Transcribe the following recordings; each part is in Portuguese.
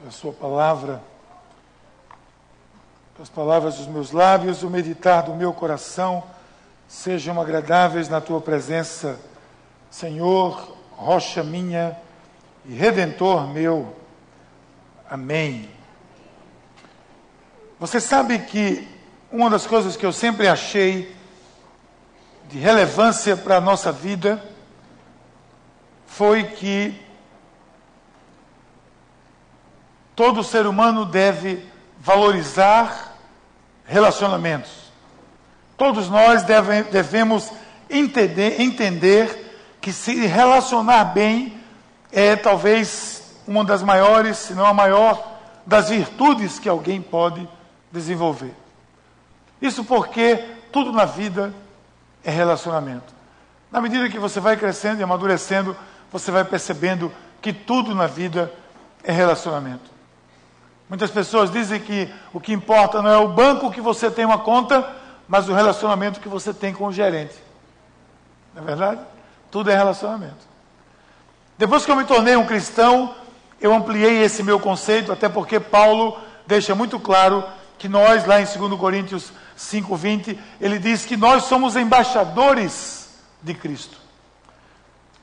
pela Sua palavra, pelas palavras dos meus lábios, o meditar do meu coração sejam agradáveis na Tua presença, Senhor, rocha minha e redentor meu. Amém. Você sabe que uma das coisas que eu sempre achei de relevância para a nossa vida foi que todo ser humano deve valorizar relacionamentos. Todos nós deve, devemos entender, entender que se relacionar bem é talvez uma das maiores, se não a maior, das virtudes que alguém pode desenvolver. Isso porque tudo na vida é relacionamento. Na medida que você vai crescendo e amadurecendo, você vai percebendo que tudo na vida é relacionamento. Muitas pessoas dizem que o que importa não é o banco que você tem uma conta, mas o relacionamento que você tem com o gerente. Não é verdade? Tudo é relacionamento. Depois que eu me tornei um cristão, eu ampliei esse meu conceito, até porque Paulo deixa muito claro que nós, lá em 2 Coríntios 5,20, ele diz que nós somos embaixadores de Cristo.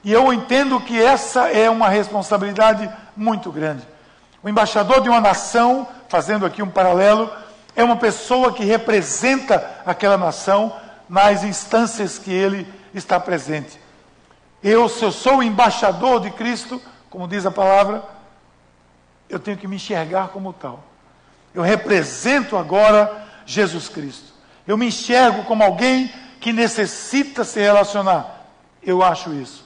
E eu entendo que essa é uma responsabilidade muito grande. O embaixador de uma nação, fazendo aqui um paralelo, é uma pessoa que representa aquela nação nas instâncias que ele está presente. Eu, se eu sou o embaixador de Cristo, como diz a palavra, eu tenho que me enxergar como tal. Eu represento agora Jesus Cristo. Eu me enxergo como alguém que necessita se relacionar. Eu acho isso.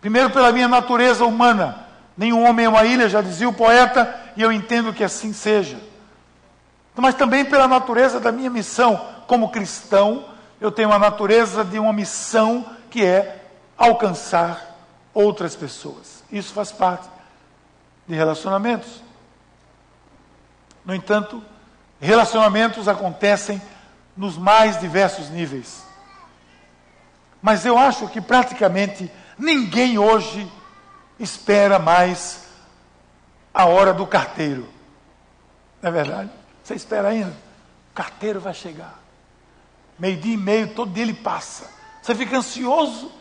Primeiro, pela minha natureza humana. Nenhum homem é uma ilha, já dizia o poeta, e eu entendo que assim seja. Mas também pela natureza da minha missão. Como cristão, eu tenho a natureza de uma missão que é alcançar outras pessoas. Isso faz parte de relacionamentos. No entanto, relacionamentos acontecem nos mais diversos níveis. Mas eu acho que praticamente ninguém hoje espera mais a hora do carteiro. Não é verdade? Você espera ainda? O carteiro vai chegar. Meio-dia e meio, todo dia ele passa. Você fica ansioso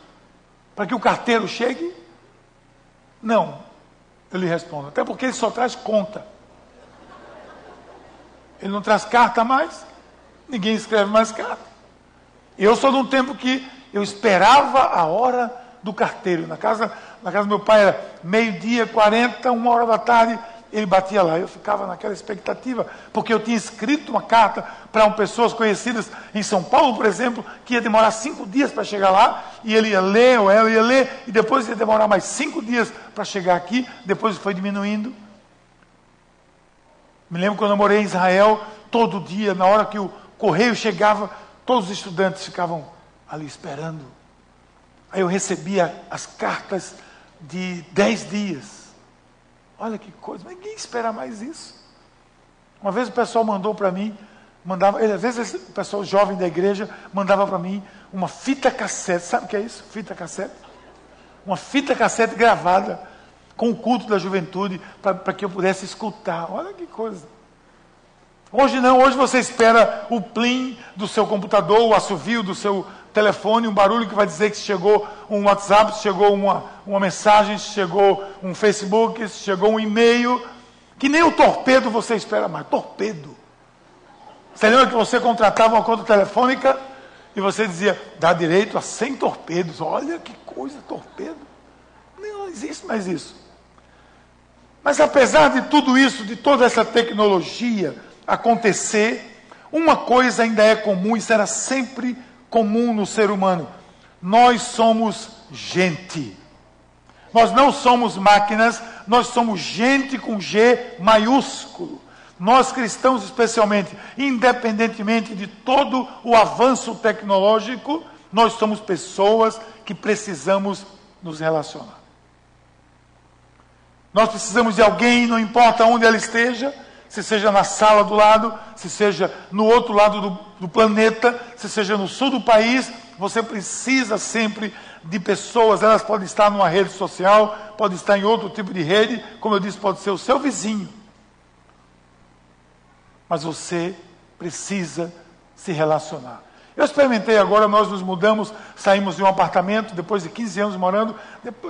para que o carteiro chegue? Não, eu lhe respondo. Até porque ele só traz conta. Ele não traz carta mais. Ninguém escreve mais carta. Eu sou de um tempo que eu esperava a hora do carteiro. Na casa, na casa do meu pai era meio-dia, 40, uma hora da tarde, ele batia lá. Eu ficava naquela expectativa, porque eu tinha escrito uma carta para um, pessoas conhecidas em São Paulo, por exemplo, que ia demorar cinco dias para chegar lá, e ele ia ler, ou ela ia ler, e depois ia demorar mais cinco dias para chegar aqui, depois foi diminuindo. Me lembro quando eu morei em Israel, todo dia, na hora que o correio chegava, todos os estudantes ficavam ali esperando. Aí eu recebia as cartas de dez dias. Olha que coisa, ninguém espera mais isso. Uma vez o pessoal mandou para mim, mandava, às vezes o pessoal jovem da igreja mandava para mim uma fita cassete. Sabe o que é isso? Fita cassete? Uma fita cassete gravada com o culto da juventude para que eu pudesse escutar. Olha que coisa. Hoje não, hoje você espera o plim do seu computador, o assovio do seu telefone, um barulho que vai dizer que chegou um WhatsApp, chegou uma, uma mensagem, chegou um Facebook, chegou um e-mail, que nem o torpedo você espera mais. Torpedo. Você lembra que você contratava uma conta telefônica e você dizia, dá direito a 100 torpedos. Olha que coisa, torpedo. Não existe mais isso. Mas apesar de tudo isso, de toda essa tecnologia acontecer, uma coisa ainda é comum e será sempre comum no ser humano. Nós somos gente. Nós não somos máquinas, nós somos gente com G maiúsculo. Nós cristãos, especialmente, independentemente de todo o avanço tecnológico, nós somos pessoas que precisamos nos relacionar. Nós precisamos de alguém, não importa onde ela esteja, se seja na sala do lado, se seja no outro lado do, do planeta, se seja no sul do país, você precisa sempre de pessoas, elas podem estar numa rede social, podem estar em outro tipo de rede, como eu disse, pode ser o seu vizinho, mas você precisa se relacionar. Eu experimentei agora, nós nos mudamos, saímos de um apartamento, depois de 15 anos morando.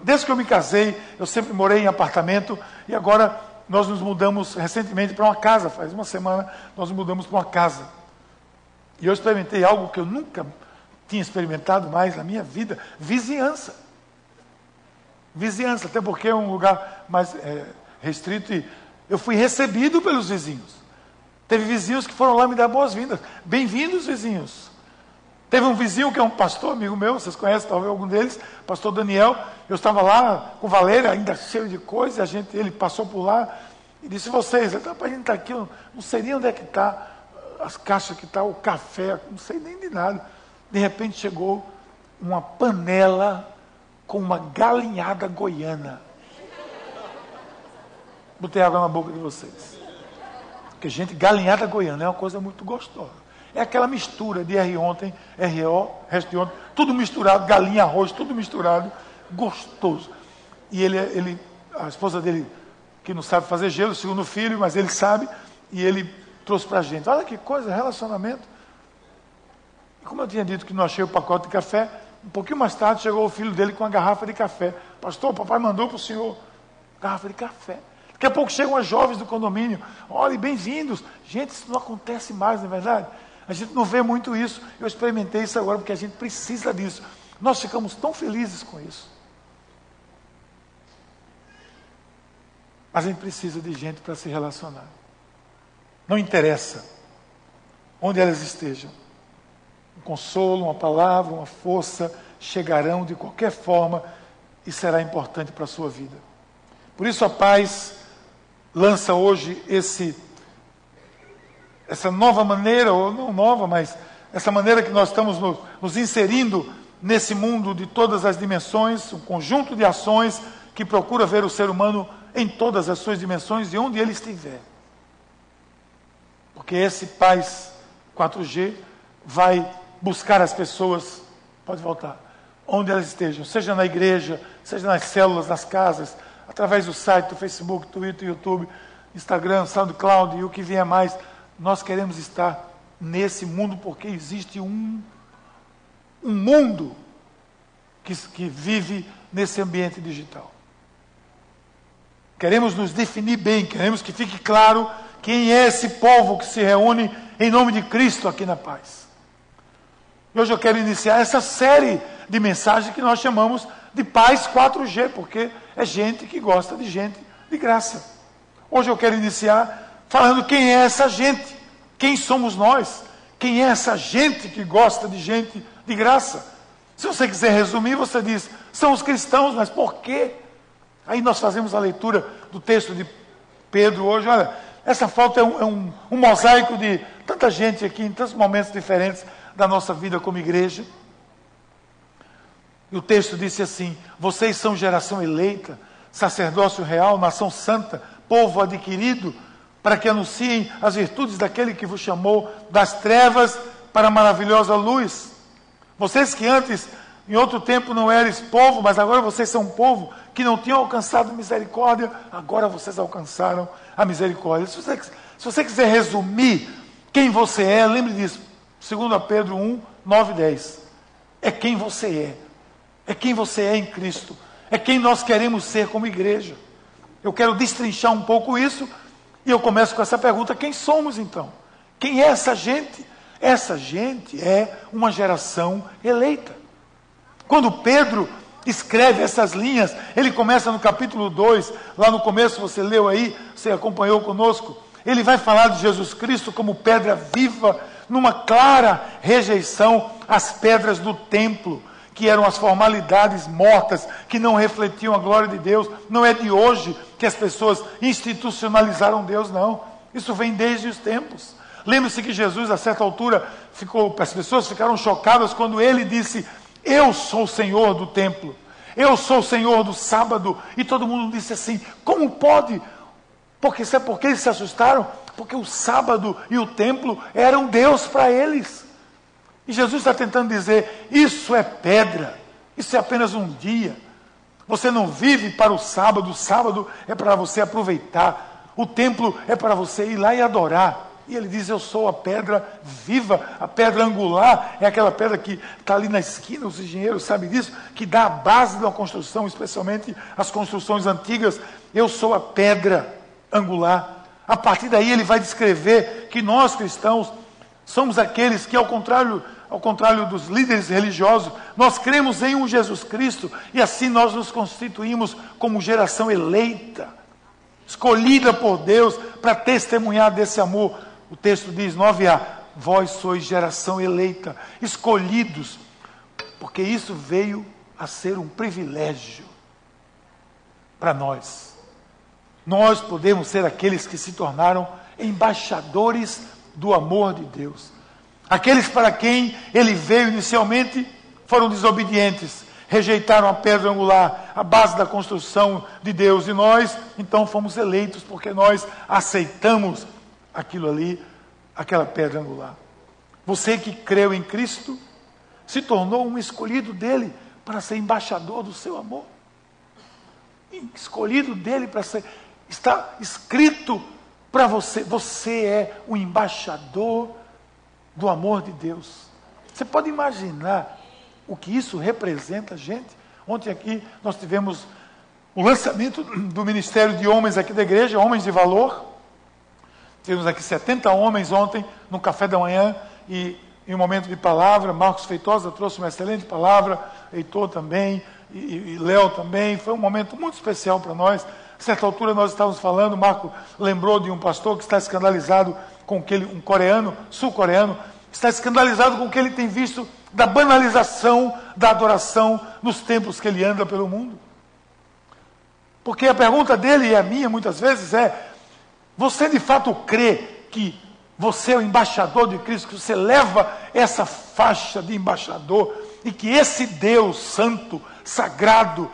Desde que eu me casei, eu sempre morei em apartamento, e agora nós nos mudamos recentemente para uma casa, faz uma semana nós nos mudamos para uma casa. E eu experimentei algo que eu nunca tinha experimentado mais na minha vida: vizinhança. Vizinhança, até porque é um lugar mais é, restrito e eu fui recebido pelos vizinhos. Teve vizinhos que foram lá me dar boas-vindas. Bem-vindos, vizinhos. Teve um vizinho que é um pastor, amigo meu, vocês conhecem talvez algum deles, pastor Daniel. Eu estava lá com Valéria, ainda cheio de coisa, a gente, ele passou por lá e disse: Vocês, a gente está aqui, eu não sei nem onde é que está, as caixas que está, o café, não sei nem de nada. De repente chegou uma panela com uma galinhada goiana. Botei água na boca de vocês. Porque, gente, galinhada goiana é uma coisa muito gostosa. É aquela mistura de R ontem, RO, resto de ontem, tudo misturado, galinha, arroz, tudo misturado, gostoso. E ele, ele, a esposa dele, que não sabe fazer gelo, segundo filho, mas ele sabe, e ele trouxe para a gente. Olha que coisa, relacionamento. E como eu tinha dito que não achei o pacote de café, um pouquinho mais tarde chegou o filho dele com uma garrafa de café. Pastor, papai mandou para o senhor garrafa de café. Daqui a pouco chegam as jovens do condomínio. Olha, bem-vindos. Gente, isso não acontece mais, não é verdade? A gente não vê muito isso. Eu experimentei isso agora porque a gente precisa disso. Nós ficamos tão felizes com isso. Mas a gente precisa de gente para se relacionar. Não interessa onde elas estejam. Um consolo, uma palavra, uma força chegarão de qualquer forma e será importante para a sua vida. Por isso a paz lança hoje esse essa nova maneira, ou não nova, mas essa maneira que nós estamos nos, nos inserindo nesse mundo de todas as dimensões, um conjunto de ações que procura ver o ser humano em todas as suas dimensões e onde ele estiver. Porque esse Paz 4G vai buscar as pessoas, pode voltar, onde elas estejam, seja na igreja, seja nas células, nas casas, através do site, do Facebook, Twitter, YouTube, Instagram, SoundCloud e o que vier mais nós queremos estar nesse mundo porque existe um, um mundo que, que vive nesse ambiente digital. Queremos nos definir bem, queremos que fique claro quem é esse povo que se reúne em nome de Cristo aqui na paz. Hoje eu quero iniciar essa série de mensagens que nós chamamos de Paz 4G, porque é gente que gosta de gente de graça. Hoje eu quero iniciar falando quem é essa gente, quem somos nós, quem é essa gente que gosta de gente de graça. Se você quiser resumir, você diz: são os cristãos, mas por quê? Aí nós fazemos a leitura do texto de Pedro hoje. Olha, essa foto é um, é um, um mosaico de tanta gente aqui, em tantos momentos diferentes da nossa vida como igreja. E o texto disse assim: Vocês são geração eleita, sacerdócio real, nação santa, povo adquirido para que anunciem as virtudes daquele que vos chamou das trevas para a maravilhosa luz. Vocês que antes, em outro tempo, não eram povo, mas agora vocês são povo que não tinham alcançado misericórdia, agora vocês alcançaram a misericórdia. Se você, se você quiser resumir quem você é, lembre disso. 2 Pedro 1, 9 e 10. É quem você é. É quem você é em Cristo. É quem nós queremos ser como igreja. Eu quero destrinchar um pouco isso e eu começo com essa pergunta: quem somos então? Quem é essa gente? Essa gente é uma geração eleita. Quando Pedro escreve essas linhas, ele começa no capítulo 2, lá no começo você leu aí, você acompanhou conosco. Ele vai falar de Jesus Cristo como pedra viva, numa clara rejeição às pedras do templo, que eram as formalidades mortas, que não refletiam a glória de Deus. Não é de hoje que as pessoas institucionalizaram Deus, não. Isso vem desde os tempos. Lembre-se que Jesus, a certa altura, ficou, as pessoas ficaram chocadas quando ele disse: Eu sou o Senhor do templo, eu sou o Senhor do sábado. E todo mundo disse assim: Como pode? Porque sabe por que eles se assustaram? Porque o sábado e o templo eram Deus para eles. E Jesus está tentando dizer: isso é pedra, isso é apenas um dia. Você não vive para o sábado, o sábado é para você aproveitar, o templo é para você ir lá e adorar. E ele diz: Eu sou a pedra viva, a pedra angular, é aquela pedra que está ali na esquina, os engenheiros sabem disso, que dá a base de uma construção, especialmente as construções antigas. Eu sou a pedra angular. A partir daí ele vai descrever que nós cristãos somos aqueles que, ao contrário, ao contrário dos líderes religiosos, nós cremos em um Jesus Cristo e assim nós nos constituímos como geração eleita, escolhida por Deus para testemunhar desse amor o texto diz, 9a, vós sois geração eleita, escolhidos, porque isso veio a ser um privilégio para nós. Nós podemos ser aqueles que se tornaram embaixadores do amor de Deus. Aqueles para quem ele veio inicialmente foram desobedientes, rejeitaram a pedra angular, a base da construção de Deus, e nós então fomos eleitos porque nós aceitamos aquilo ali, aquela pedra angular. Você que creu em Cristo se tornou um escolhido dele para ser embaixador do seu amor. Escolhido dele para ser. Está escrito para você. Você é o embaixador do amor de Deus. Você pode imaginar o que isso representa, gente? Ontem aqui nós tivemos o lançamento do Ministério de Homens aqui da igreja, Homens de Valor. Tivemos aqui 70 homens ontem no café da manhã e em um momento de palavra, Marcos Feitosa trouxe uma excelente palavra, Heitor também, e, e Léo também. Foi um momento muito especial para nós. A certa altura nós estávamos falando, Marco lembrou de um pastor que está escandalizado com o que ele, um coreano, sul-coreano, está escandalizado com o que ele tem visto da banalização da adoração nos templos que ele anda pelo mundo. Porque a pergunta dele e a minha muitas vezes é: você de fato crê que você é o embaixador de Cristo, que você leva essa faixa de embaixador e que esse Deus santo, sagrado,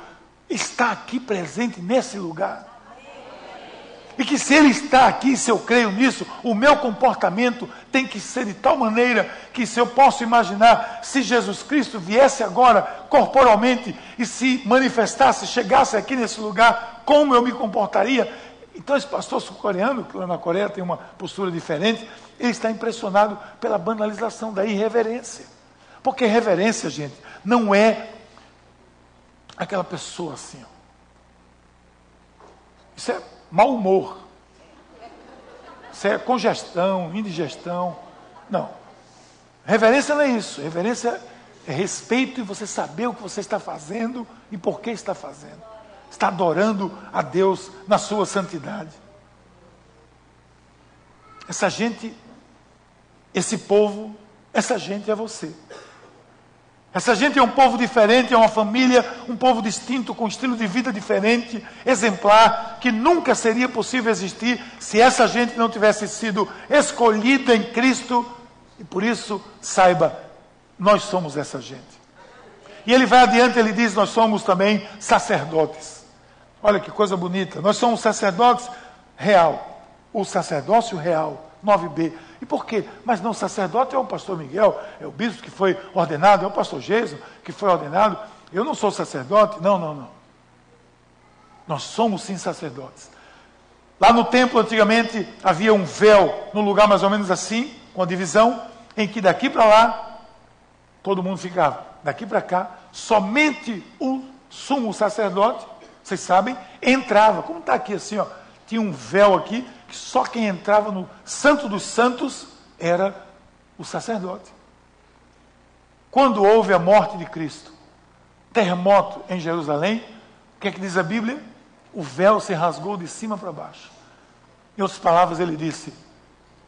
está aqui presente nesse lugar? E que se Ele está aqui, se eu creio nisso, o meu comportamento tem que ser de tal maneira que, se eu posso imaginar, se Jesus Cristo viesse agora corporalmente e se manifestasse, chegasse aqui nesse lugar, como eu me comportaria? Então, esse pastor sul-coreano, que lá na Coreia tem uma postura diferente, ele está impressionado pela banalização da irreverência. Porque reverência, gente, não é aquela pessoa assim. Ó. Isso é mau humor. Isso é congestão, indigestão. Não. Reverência não é isso. Reverência é respeito e você saber o que você está fazendo e por que está fazendo está adorando a Deus na sua santidade. Essa gente, esse povo, essa gente é você. Essa gente é um povo diferente, é uma família, um povo distinto, com um estilo de vida diferente, exemplar, que nunca seria possível existir se essa gente não tivesse sido escolhida em Cristo. E por isso, saiba, nós somos essa gente. E ele vai adiante, ele diz: Nós somos também sacerdotes. Olha que coisa bonita. Nós somos sacerdotes real. O sacerdócio real. 9b. E por quê? Mas não, sacerdote é o pastor Miguel, é o bispo que foi ordenado, é o pastor Jesus que foi ordenado. Eu não sou sacerdote. Não, não, não. Nós somos sim sacerdotes. Lá no templo, antigamente, havia um véu, num lugar mais ou menos assim, com a divisão, em que daqui para lá, todo mundo ficava. Daqui para cá, somente o sumo sacerdote vocês sabem, entrava, como está aqui assim, ó, tinha um véu aqui, que só quem entrava no Santo dos Santos era o sacerdote. Quando houve a morte de Cristo, terremoto em Jerusalém, o que é que diz a Bíblia? O véu se rasgou de cima para baixo. Em outras palavras, ele disse: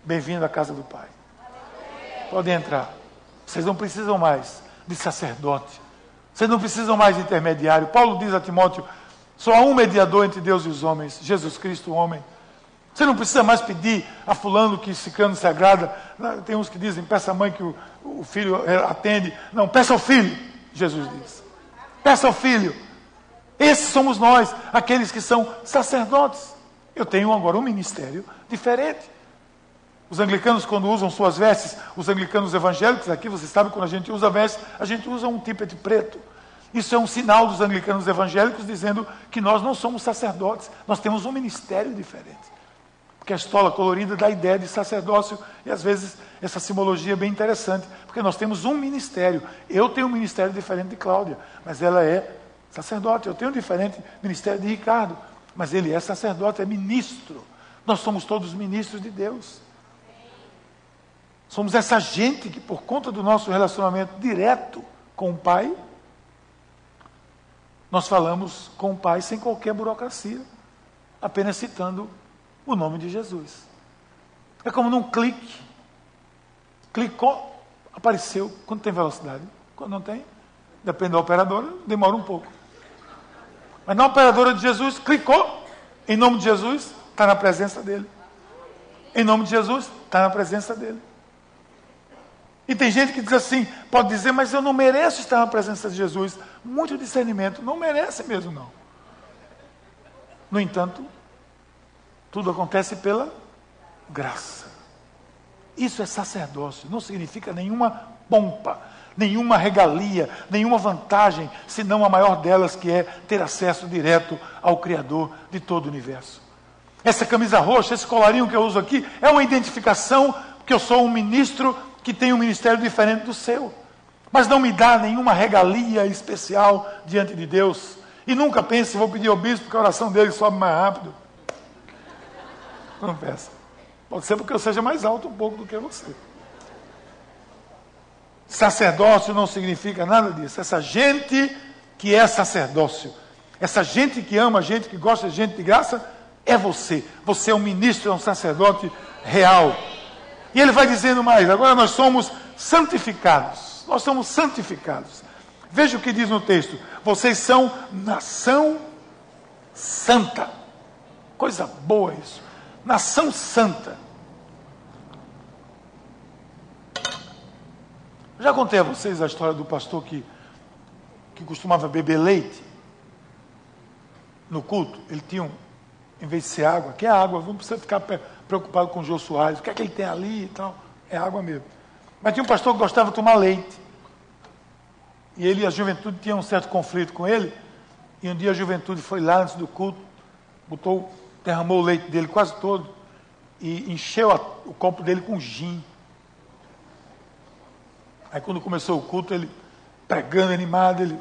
Bem-vindo à casa do Pai. Podem entrar. Vocês não precisam mais de sacerdote. Vocês não precisam mais de intermediário. Paulo diz a Timóteo: só há um mediador entre Deus e os homens, Jesus Cristo, o homem. Você não precisa mais pedir a fulano que se cano se agrada. Tem uns que dizem, peça a mãe que o, filho atende. Não, peça ao filho, Jesus diz. Peça ao filho. Esses somos nós, aqueles que são sacerdotes. Eu tenho agora um ministério diferente. Os anglicanos, quando usam suas vestes, os anglicanos evangélicos, aqui você sabe, quando a gente usa vestes, a gente usa um de preto. Isso é um sinal dos anglicanos evangélicos dizendo que nós não somos sacerdotes, nós temos um ministério diferente. Porque a estola colorida dá a ideia de sacerdócio e às vezes essa simbologia é bem interessante, porque nós temos um ministério. Eu tenho um ministério diferente de Cláudia, mas ela é sacerdote. Eu tenho um diferente ministério de Ricardo, mas ele é sacerdote, é ministro. Nós somos todos ministros de Deus. Somos essa gente que, por conta do nosso relacionamento direto com o Pai, nós falamos com o Pai sem qualquer burocracia, apenas citando o nome de Jesus. É como num clique. Clicou, apareceu. Quando tem velocidade? Quando não tem? Depende da operadora, demora um pouco. Mas na operadora de Jesus, clicou, em nome de Jesus, está na presença dele. Em nome de Jesus, está na presença dele. E tem gente que diz assim, pode dizer, mas eu não mereço estar na presença de Jesus. Muito discernimento, não merece mesmo, não. No entanto, tudo acontece pela graça. Isso é sacerdócio, não significa nenhuma pompa, nenhuma regalia, nenhuma vantagem, senão a maior delas, que é ter acesso direto ao Criador de todo o universo. Essa camisa roxa, esse colarinho que eu uso aqui, é uma identificação que eu sou um ministro que tem um ministério diferente do seu. Mas não me dá nenhuma regalia especial diante de Deus. E nunca pense, vou pedir ao bispo que a oração dele sobe mais rápido. Peça. Pode ser porque eu seja mais alto um pouco do que você. Sacerdócio não significa nada disso. Essa gente que é sacerdócio, essa gente que ama gente, que gosta de gente de graça, é você. Você é um ministro, é um sacerdote real. E ele vai dizendo mais: agora nós somos santificados. Nós somos santificados. Veja o que diz no texto: vocês são nação santa. Coisa boa isso. Nação santa. Já contei a vocês a história do pastor que, que costumava beber leite no culto. Ele tinha um, em vez de ser água, que é água, não precisa ficar preocupado com o Jô Soares, o que é que ele tem ali e tal. É água mesmo. Mas tinha um pastor que gostava de tomar leite. E ele e a juventude tinham um certo conflito com ele. E um dia a juventude foi lá antes do culto, botou, derramou o leite dele quase todo e encheu o copo dele com gin. Aí quando começou o culto, ele pregando animado, ele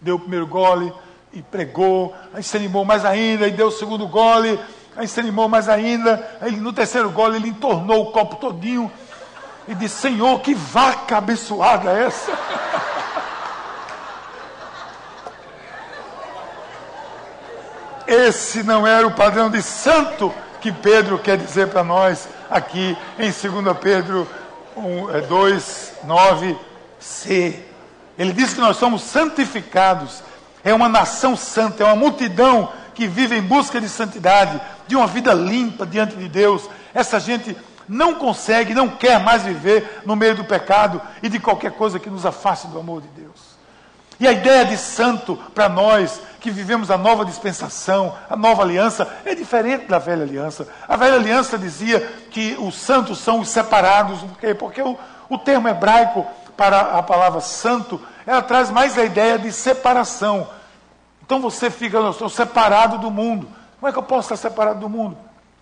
deu o primeiro gole e pregou, aí se animou mais ainda, e deu o segundo gole, aí se animou mais ainda, aí no terceiro gole ele entornou o copo todinho e disse, Senhor, que vaca abençoada é essa? Esse não era o padrão de santo que Pedro quer dizer para nós aqui em 2 Pedro 2, 9c. É, Ele diz que nós somos santificados, é uma nação santa, é uma multidão que vive em busca de santidade, de uma vida limpa diante de Deus. Essa gente não consegue, não quer mais viver no meio do pecado e de qualquer coisa que nos afaste do amor de Deus. E a ideia de santo para nós que vivemos a nova dispensação, a nova aliança, é diferente da velha aliança. A velha aliança dizia que os santos são os separados, por quê? Porque o, o termo hebraico para a palavra santo, ela traz mais a ideia de separação. Então você fica, eu sou separado do mundo. Como é que eu posso estar separado do mundo?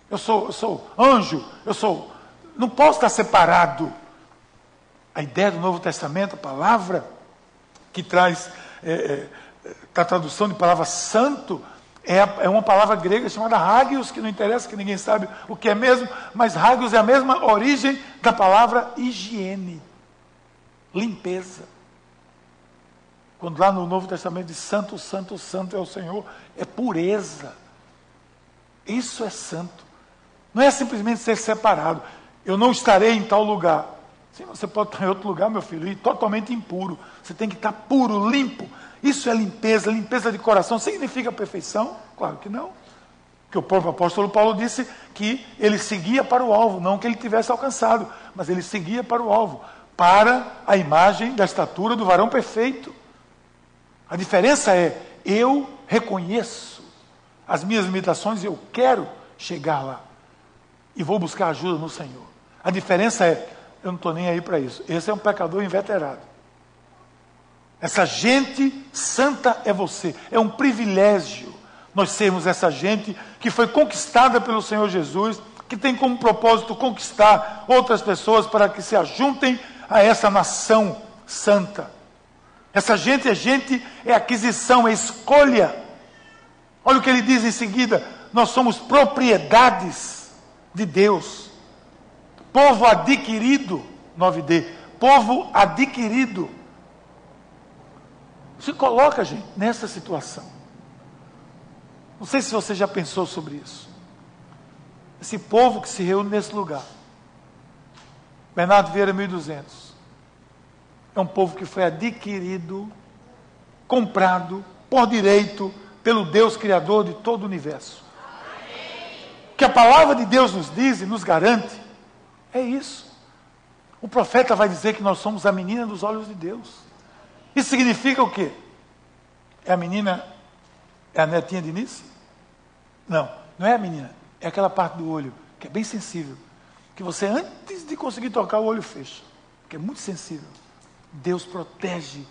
Eu sou, eu sou anjo, eu sou. Não posso estar separado. A ideia do Novo Testamento, a palavra que traz. É, é, a tradução de palavra santo é, é uma palavra grega chamada hagios, que não interessa, que ninguém sabe o que é mesmo, mas hagios é a mesma origem da palavra higiene, limpeza. Quando lá no Novo Testamento diz santo, santo, santo é o Senhor, é pureza. Isso é santo. Não é simplesmente ser separado. Eu não estarei em tal lugar. Sim, você pode estar em outro lugar, meu filho, e totalmente impuro. Você tem que estar puro, limpo. Isso é limpeza, limpeza de coração. Significa perfeição? Claro que não. Que o próprio apóstolo Paulo disse que ele seguia para o alvo, não que ele tivesse alcançado, mas ele seguia para o alvo, para a imagem da estatura do varão perfeito. A diferença é, eu reconheço as minhas limitações eu quero chegar lá. E vou buscar ajuda no Senhor. A diferença é, eu não estou nem aí para isso. Esse é um pecador inveterado. Essa gente santa é você. É um privilégio nós sermos essa gente que foi conquistada pelo Senhor Jesus que tem como propósito conquistar outras pessoas para que se ajuntem a essa nação santa. Essa gente é gente, é aquisição, é escolha. Olha o que ele diz em seguida: nós somos propriedades de Deus, povo adquirido, 9D, povo adquirido. Se coloca, gente, nessa situação. Não sei se você já pensou sobre isso. Esse povo que se reúne nesse lugar. Bernardo Vieira 1200. É um povo que foi adquirido, comprado por direito pelo Deus criador de todo o universo. O que a palavra de Deus nos diz e nos garante é isso. O profeta vai dizer que nós somos a menina dos olhos de Deus. Isso significa o quê? É a menina, é a netinha de Nice? Não, não é a menina. É aquela parte do olho que é bem sensível. Que você, antes de conseguir tocar, o olho fecha. Que é muito sensível. Deus protege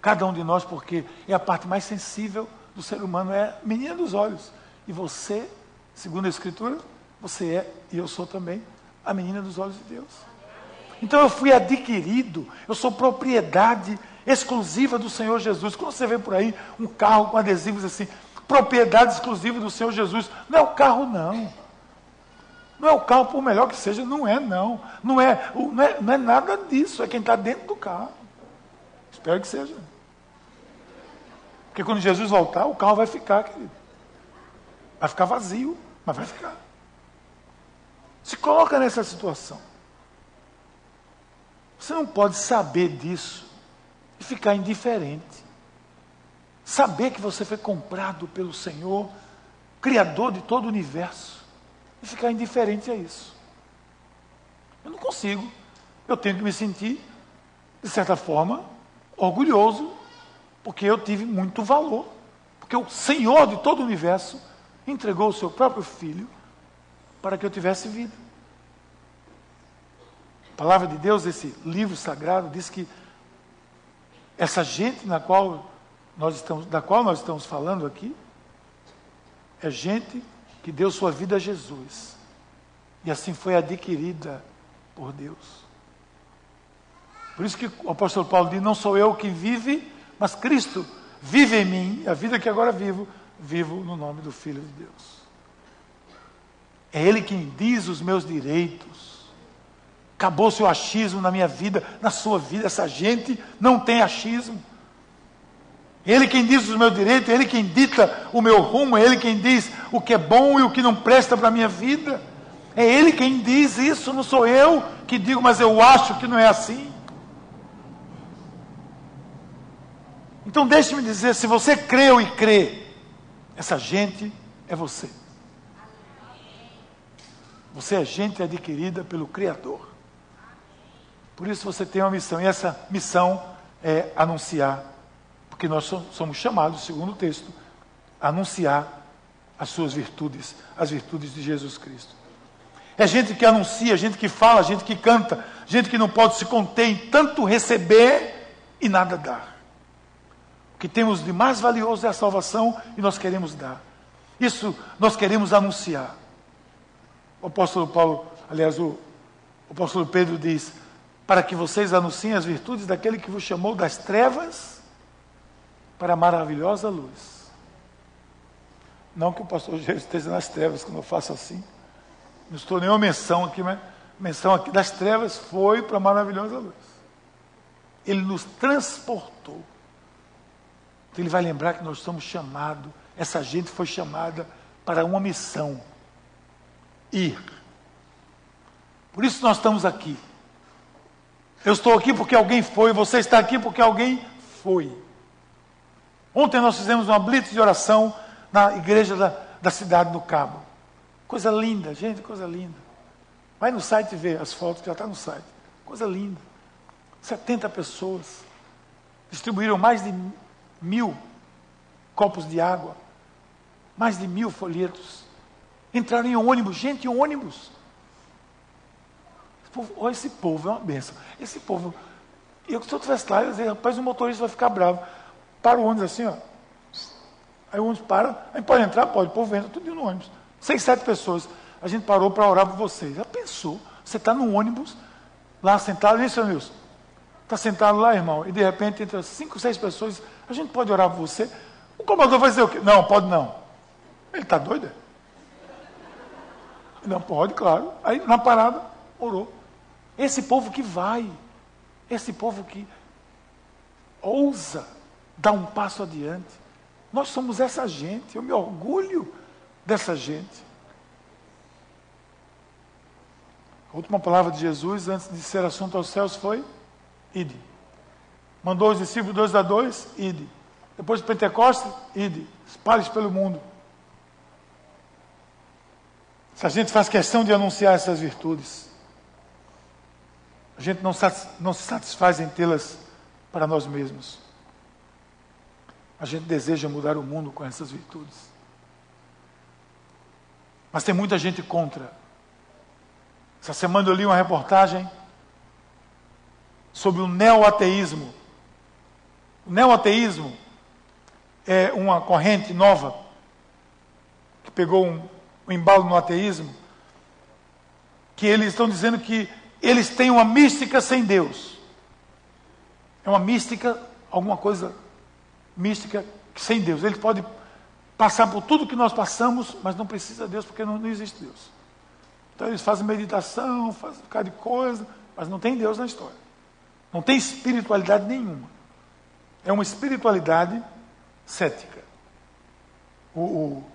cada um de nós, porque é a parte mais sensível do ser humano, é a menina dos olhos. E você, segundo a Escritura, você é, e eu sou também, a menina dos olhos de Deus. Então eu fui adquirido, eu sou propriedade exclusiva do Senhor Jesus. Quando você vê por aí um carro com adesivos assim, propriedade exclusiva do Senhor Jesus, não é o carro, não. Não é o carro, por melhor que seja, não é, não. Não é, não é, não é nada disso, é quem está dentro do carro. Espero que seja. Porque quando Jesus voltar, o carro vai ficar, querido. Vai ficar vazio, mas vai ficar. Se coloca nessa situação. Você não pode saber disso e ficar indiferente. Saber que você foi comprado pelo Senhor, Criador de todo o universo, e ficar indiferente a isso. Eu não consigo. Eu tenho que me sentir, de certa forma, orgulhoso, porque eu tive muito valor. Porque o Senhor de todo o universo entregou o seu próprio filho para que eu tivesse vida. A palavra de Deus, esse livro sagrado, diz que essa gente na qual nós estamos, da qual nós estamos falando aqui, é gente que deu sua vida a Jesus e assim foi adquirida por Deus. Por isso que o apóstolo Paulo diz: Não sou eu que vive, mas Cristo vive em mim, a vida que agora vivo, vivo no nome do Filho de Deus. É Ele quem diz os meus direitos. Acabou-se o achismo na minha vida, na sua vida. Essa gente não tem achismo. Ele quem diz os meus direitos, Ele quem dita o meu rumo, Ele quem diz o que é bom e o que não presta para a minha vida. É Ele quem diz isso, não sou eu que digo, mas eu acho que não é assim. Então deixe-me dizer, se você creu e crê, essa gente é você. Você é gente adquirida pelo Criador. Por isso você tem uma missão, e essa missão é anunciar, porque nós somos chamados, segundo o texto, a anunciar as suas virtudes, as virtudes de Jesus Cristo. É gente que anuncia, gente que fala, gente que canta, gente que não pode se conter em tanto receber e nada dar. O que temos de mais valioso é a salvação e nós queremos dar. Isso nós queremos anunciar. O apóstolo Paulo, aliás, o, o apóstolo Pedro diz: para que vocês anunciem as virtudes daquele que vos chamou das trevas para a maravilhosa luz. Não que o pastor Jesus esteja nas trevas quando eu faço assim. Não estou nenhuma menção aqui, mas menção aqui das trevas foi para a maravilhosa luz. Ele nos transportou. Então ele vai lembrar que nós somos chamados, essa gente foi chamada para uma missão: ir. Por isso nós estamos aqui. Eu estou aqui porque alguém foi, você está aqui porque alguém foi. Ontem nós fizemos uma blitz de oração na igreja da, da cidade do Cabo. Coisa linda, gente, coisa linda. Vai no site ver as fotos, já está no site. Coisa linda. 70 pessoas. Distribuíram mais de mil copos de água. Mais de mil folhetos. Entraram em ônibus, gente, em ônibus povo, olha, esse povo é uma benção. Esse povo, eu se eu estivesse lá, eu ia rapaz, o motorista vai ficar bravo. Para o ônibus assim, ó. Aí o ônibus para, aí pode entrar? Pode, o povo entra, tudo no ônibus. Seis, sete pessoas. a gente parou para orar por você. Já pensou? Você está no ônibus, lá sentado, isso, Nilson? Está sentado lá, irmão, e de repente entra cinco, seis pessoas, a gente pode orar por você? O comandante vai dizer o quê? Não, pode não. Ele está doido? Não pode, claro. Aí na parada, orou. Esse povo que vai, esse povo que ousa dar um passo adiante. Nós somos essa gente, eu me orgulho dessa gente. A última palavra de Jesus antes de ser assunto aos céus foi: ide. Mandou os discípulos dois a dois, ide. Depois de Pentecostes, ide. Espalhe pelo mundo. Se a gente faz questão de anunciar essas virtudes, a gente não, não se satisfaz em tê-las para nós mesmos. A gente deseja mudar o mundo com essas virtudes. Mas tem muita gente contra. Essa semana eu li uma reportagem sobre o neoateísmo. O neoateísmo é uma corrente nova que pegou um, embalo no ateísmo, que eles estão dizendo que eles têm uma mística sem Deus. É uma mística, alguma coisa mística sem Deus. Ele pode passar por tudo que nós passamos, mas não precisa de Deus, porque não, não existe Deus. Então eles fazem meditação, fazem um bocado de coisa, mas não tem Deus na história. Não tem espiritualidade nenhuma. É uma espiritualidade cética. O, o,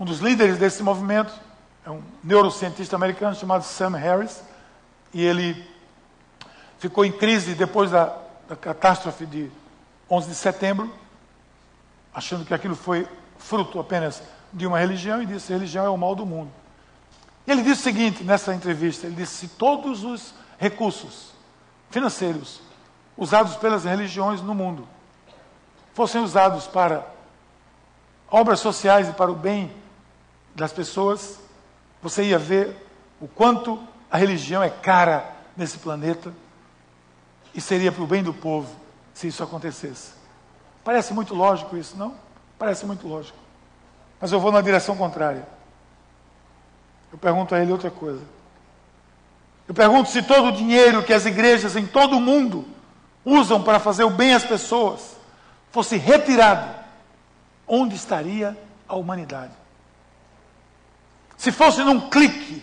um dos líderes desse movimento é um neurocientista americano chamado Sam Harris, e ele ficou em crise depois da, da catástrofe de 11 de setembro, achando que aquilo foi fruto apenas de uma religião, e disse: religião é o mal do mundo. E ele disse o seguinte nessa entrevista: ele disse, se todos os recursos financeiros usados pelas religiões no mundo fossem usados para obras sociais e para o bem das pessoas, você ia ver o quanto a religião é cara nesse planeta e seria para o bem do povo se isso acontecesse. Parece muito lógico isso, não? Parece muito lógico. Mas eu vou na direção contrária. Eu pergunto a ele outra coisa. Eu pergunto se todo o dinheiro que as igrejas em todo o mundo usam para fazer o bem às pessoas fosse retirado, onde estaria a humanidade? Se fosse num clique,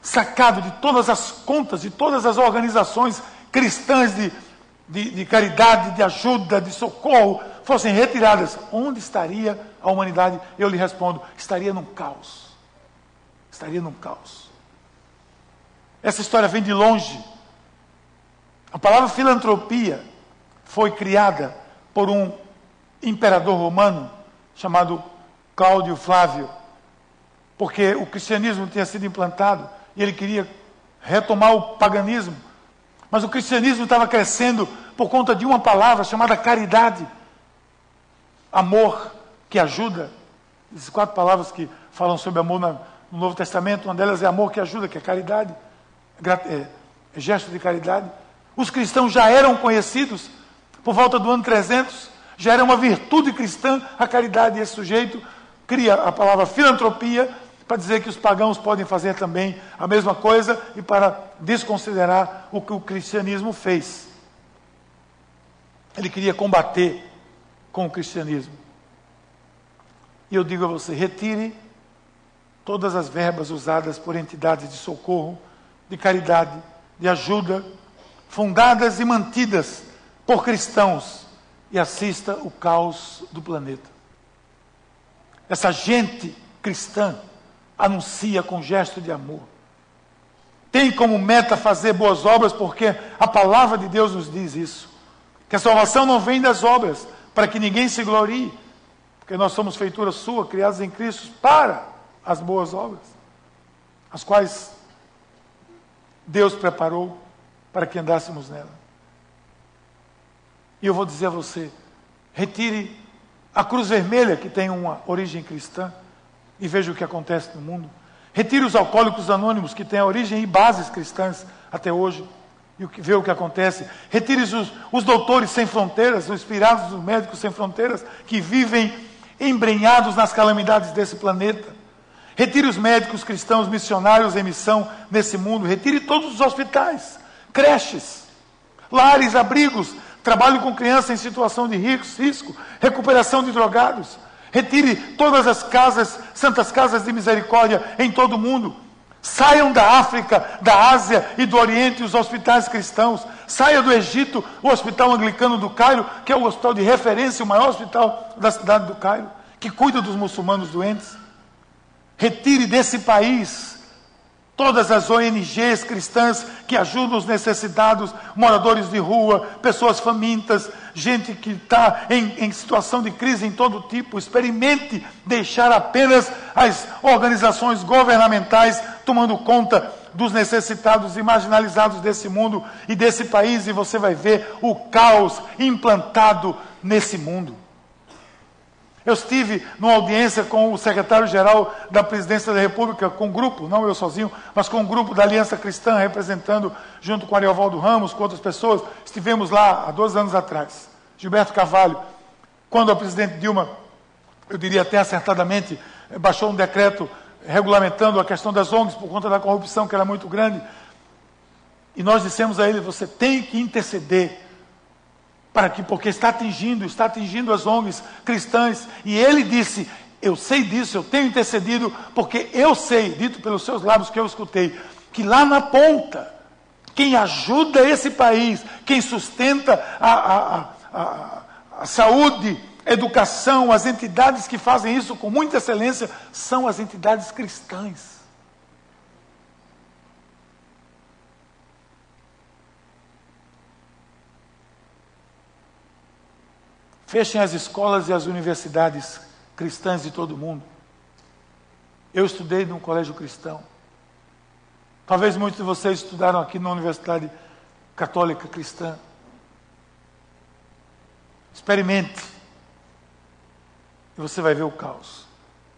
sacado de todas as contas, de todas as organizações cristãs de de, de caridade, de ajuda, de socorro, fossem retiradas, onde estaria a humanidade? Eu lhe respondo: estaria num caos. Estaria num caos. Essa história vem de longe. A palavra filantropia foi criada por um imperador romano chamado Cláudio Flávio, porque o cristianismo tinha sido implantado e ele queria retomar o paganismo. Mas o cristianismo estava crescendo por conta de uma palavra chamada caridade. Amor que ajuda. Essas quatro palavras que falam sobre amor no Novo Testamento, uma delas é amor que ajuda, que é caridade, é, é gesto de caridade. Os cristãos já eram conhecidos por volta do ano 300, já era uma virtude cristã a caridade. E esse sujeito cria a palavra filantropia para dizer que os pagãos podem fazer também a mesma coisa e para desconsiderar o que o cristianismo fez. Ele queria combater com o cristianismo. E eu digo a você: retire todas as verbas usadas por entidades de socorro, de caridade, de ajuda, fundadas e mantidas por cristãos, e assista o caos do planeta. Essa gente cristã anuncia com gesto de amor. Tem como meta fazer boas obras, porque a palavra de Deus nos diz isso. Que a salvação não vem das obras, para que ninguém se glorie, porque nós somos feitura sua, criados em Cristo para as boas obras, as quais Deus preparou para que andássemos nela. E eu vou dizer a você: retire a cruz vermelha, que tem uma origem cristã, e veja o que acontece no mundo. Retire os alcoólicos anônimos, que têm a origem e bases cristãs até hoje, e o que, vê o que acontece. Retire os, os doutores sem fronteiras, os inspirados dos médicos sem fronteiras, que vivem embrenhados nas calamidades desse planeta. Retire os médicos cristãos missionários em missão nesse mundo. Retire todos os hospitais, creches, lares, abrigos, trabalho com crianças em situação de risco, recuperação de drogados. Retire todas as casas, santas casas de misericórdia em todo o mundo. Saiam da África, da Ásia e do Oriente os hospitais cristãos. Saia do Egito o Hospital Anglicano do Cairo, que é o hospital de referência, o maior hospital da cidade do Cairo, que cuida dos muçulmanos doentes. Retire desse país todas as ONGs cristãs que ajudam os necessitados, moradores de rua, pessoas famintas, gente que está em, em, situação de crise em todo tipo. Experimente deixar apenas as organizações governamentais tomando conta dos necessitados e marginalizados desse mundo e desse país, e você vai ver o caos implantado nesse mundo. Eu estive numa audiência com o secretário-geral da Presidência da República, com um grupo, não eu sozinho, mas com um grupo da Aliança Cristã, representando, junto com Ariovaldo Ramos, com outras pessoas. Estivemos lá há dois anos atrás. Gilberto Carvalho, quando a presidente Dilma, eu diria até acertadamente, baixou um decreto regulamentando a questão das ONGs por conta da corrupção que era muito grande. E nós dissemos a ele: você tem que interceder para que, porque está atingindo, está atingindo as ONGs cristãs. E ele disse: Eu sei disso, eu tenho intercedido, porque eu sei, dito pelos seus lábios que eu escutei, que lá na ponta, quem ajuda esse país, quem sustenta a, a, a, a saúde, educação, as entidades que fazem isso com muita excelência, são as entidades cristãs. Fechem as escolas e as universidades cristãs de todo mundo. Eu estudei num colégio cristão. Talvez muitos de vocês estudaram aqui na Universidade Católica Cristã. Experimente. E você vai ver o caos.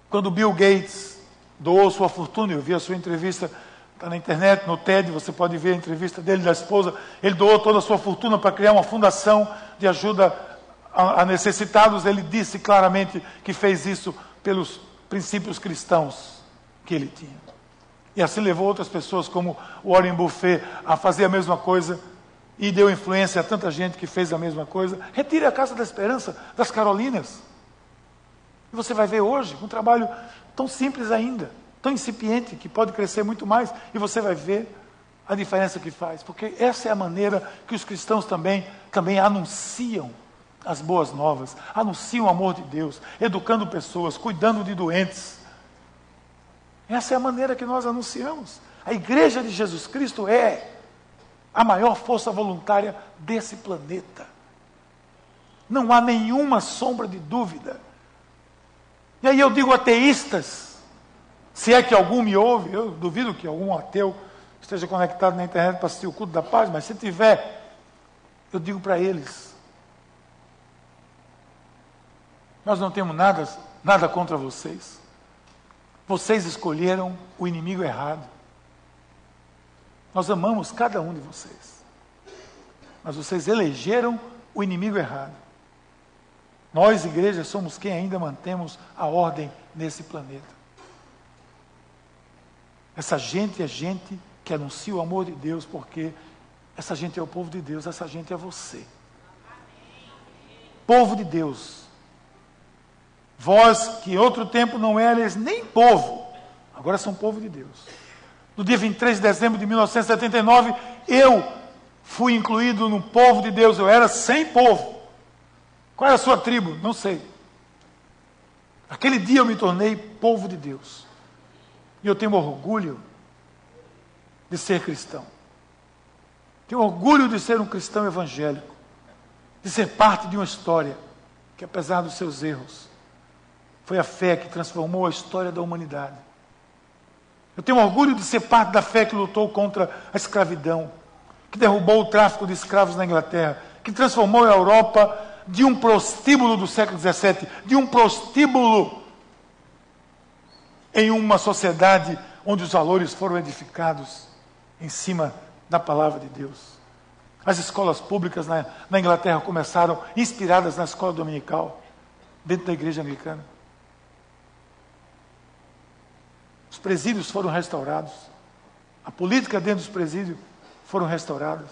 Quando Bill Gates doou sua fortuna, eu vi a sua entrevista, está na internet, no TED, você pode ver a entrevista dele da esposa. Ele doou toda a sua fortuna para criar uma fundação de ajuda a, necessitados, ele disse claramente que fez isso pelos princípios cristãos que ele tinha. E assim levou outras pessoas, como Warren Buffet, a fazer a mesma coisa e deu influência a tanta gente que fez a mesma coisa. Retire a Casa da Esperança das Carolinas. E você vai ver hoje um trabalho tão simples ainda, tão incipiente, que pode crescer muito mais, e você vai ver a diferença que faz, porque essa é a maneira que os cristãos também, também anunciam as boas novas, anunciam o amor de Deus, educando pessoas, cuidando de doentes. Essa é a maneira que nós anunciamos. A igreja de Jesus Cristo é a maior força voluntária desse planeta. Não há nenhuma sombra de dúvida. E aí eu digo ateístas, se é que algum me ouve, eu duvido que algum ateu esteja conectado na internet para assistir o culto da paz, mas se tiver, eu digo para eles: Nós não temos nada, nada contra vocês. Vocês escolheram o inimigo errado. Nós amamos cada um de vocês. Mas vocês elegeram o inimigo errado. Nós, igreja, somos quem ainda mantemos a ordem nesse planeta. Essa gente é gente que anuncia o amor de Deus, porque essa gente é o povo de Deus, essa gente é você. Povo de Deus, Vós que em outro tempo não eres nem povo, agora são povo de Deus. No dia 23 de dezembro de 1979, eu fui incluído no povo de Deus, eu era sem povo. Qual é a sua tribo? Não sei. Aquele dia eu me tornei povo de Deus. E eu tenho orgulho de ser cristão. Tenho orgulho de ser um cristão evangélico. De ser parte de uma história que, apesar dos seus erros, foi a fé que transformou a história da humanidade. Eu tenho orgulho de ser parte da fé que lutou contra a escravidão, que derrubou o tráfico de escravos na Inglaterra, que transformou a Europa de um prostíbulo do século XVII, de um prostíbulo, em uma sociedade onde os valores foram edificados em cima da palavra de Deus. As escolas públicas na, na Inglaterra começaram inspiradas na escola dominical, dentro da igreja anglicana. Os presídios foram restaurados. A política dentro dos presídios foram restauradas.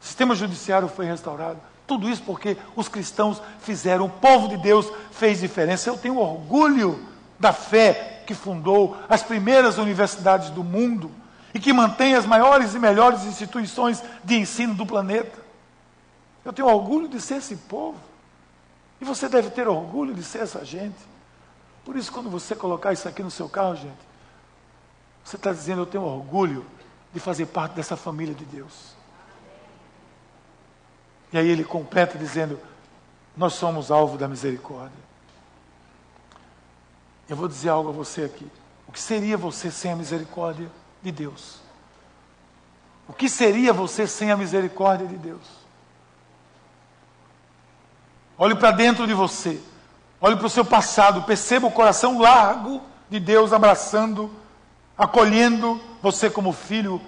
O sistema judiciário foi restaurado. Tudo isso porque os cristãos fizeram, o povo de Deus fez diferença. Eu tenho orgulho da fé que fundou as primeiras universidades do mundo e que mantém as maiores e melhores instituições de ensino do planeta. Eu tenho orgulho de ser esse povo. E você deve ter orgulho de ser essa gente. Por isso, quando você colocar isso aqui no seu carro, gente, você está dizendo: Eu tenho orgulho de fazer parte dessa família de Deus. E aí ele completa dizendo: Nós somos alvo da misericórdia. Eu vou dizer algo a você aqui. O que seria você sem a misericórdia de Deus? O que seria você sem a misericórdia de Deus? Olhe para dentro de você. Olhe para o seu passado. Perceba o coração largo de Deus abraçando, acolhendo você como filho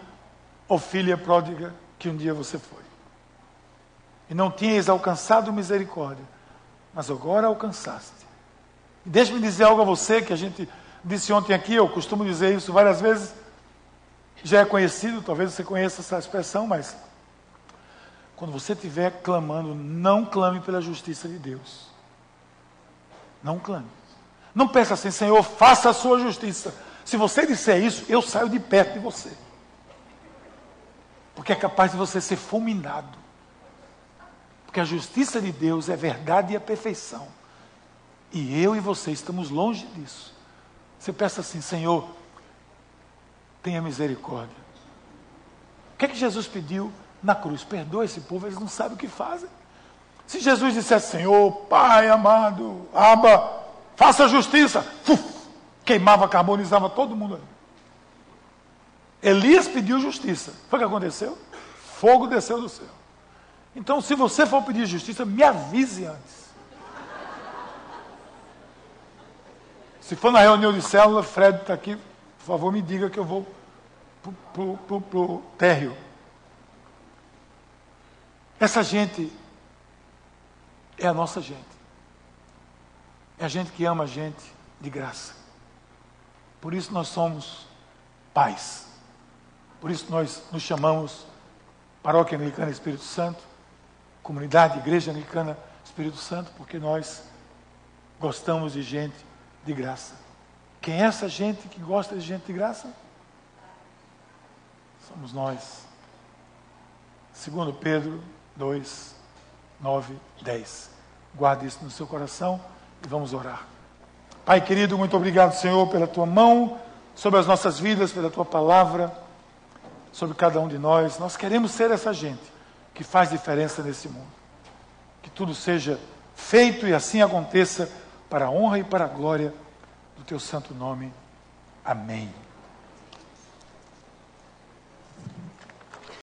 ou filha pródiga que um dia você foi. E não tinhas alcançado misericórdia, mas agora alcançaste. Deixe-me dizer algo a você que a gente disse ontem aqui, eu costumo dizer isso várias vezes, já é conhecido, talvez você conheça essa expressão, mas quando você estiver clamando, não clame pela justiça de Deus. Não clame. Não peça assim, Senhor, faça a sua justiça. Se você disser isso, eu saio de perto de você. Porque é capaz de você ser fulminado. Porque a justiça de Deus é verdade e é perfeição. E eu e você estamos longe disso. Você peça assim, Senhor, tenha misericórdia. O que é que Jesus pediu na cruz? Perdoa esse povo, eles não sabem o que fazem. Se Jesus dissesse, Senhor, Pai amado, Aba, faça justiça, uf, queimava, carbonizava todo mundo ali. Elias pediu justiça. Foi o que aconteceu? Fogo desceu do céu. Então, se você for pedir justiça, me avise antes. Se for na reunião de célula, Fred está aqui, por favor, me diga que eu vou para o térreo. Essa gente é a nossa gente. É a gente que ama a gente de graça. Por isso nós somos pais. Por isso nós nos chamamos Paróquia Anglicana Espírito Santo, Comunidade Igreja Anglicana Espírito Santo, porque nós gostamos de gente de graça. Quem é essa gente que gosta de gente de graça? Somos nós. Segundo Pedro 2, 9, 10. Guarde isso no seu coração e vamos orar. Pai querido, muito obrigado, Senhor, pela tua mão sobre as nossas vidas, pela tua palavra sobre cada um de nós. Nós queremos ser essa gente que faz diferença nesse mundo. Que tudo seja feito e assim aconteça para a honra e para a glória do teu santo nome. Amém.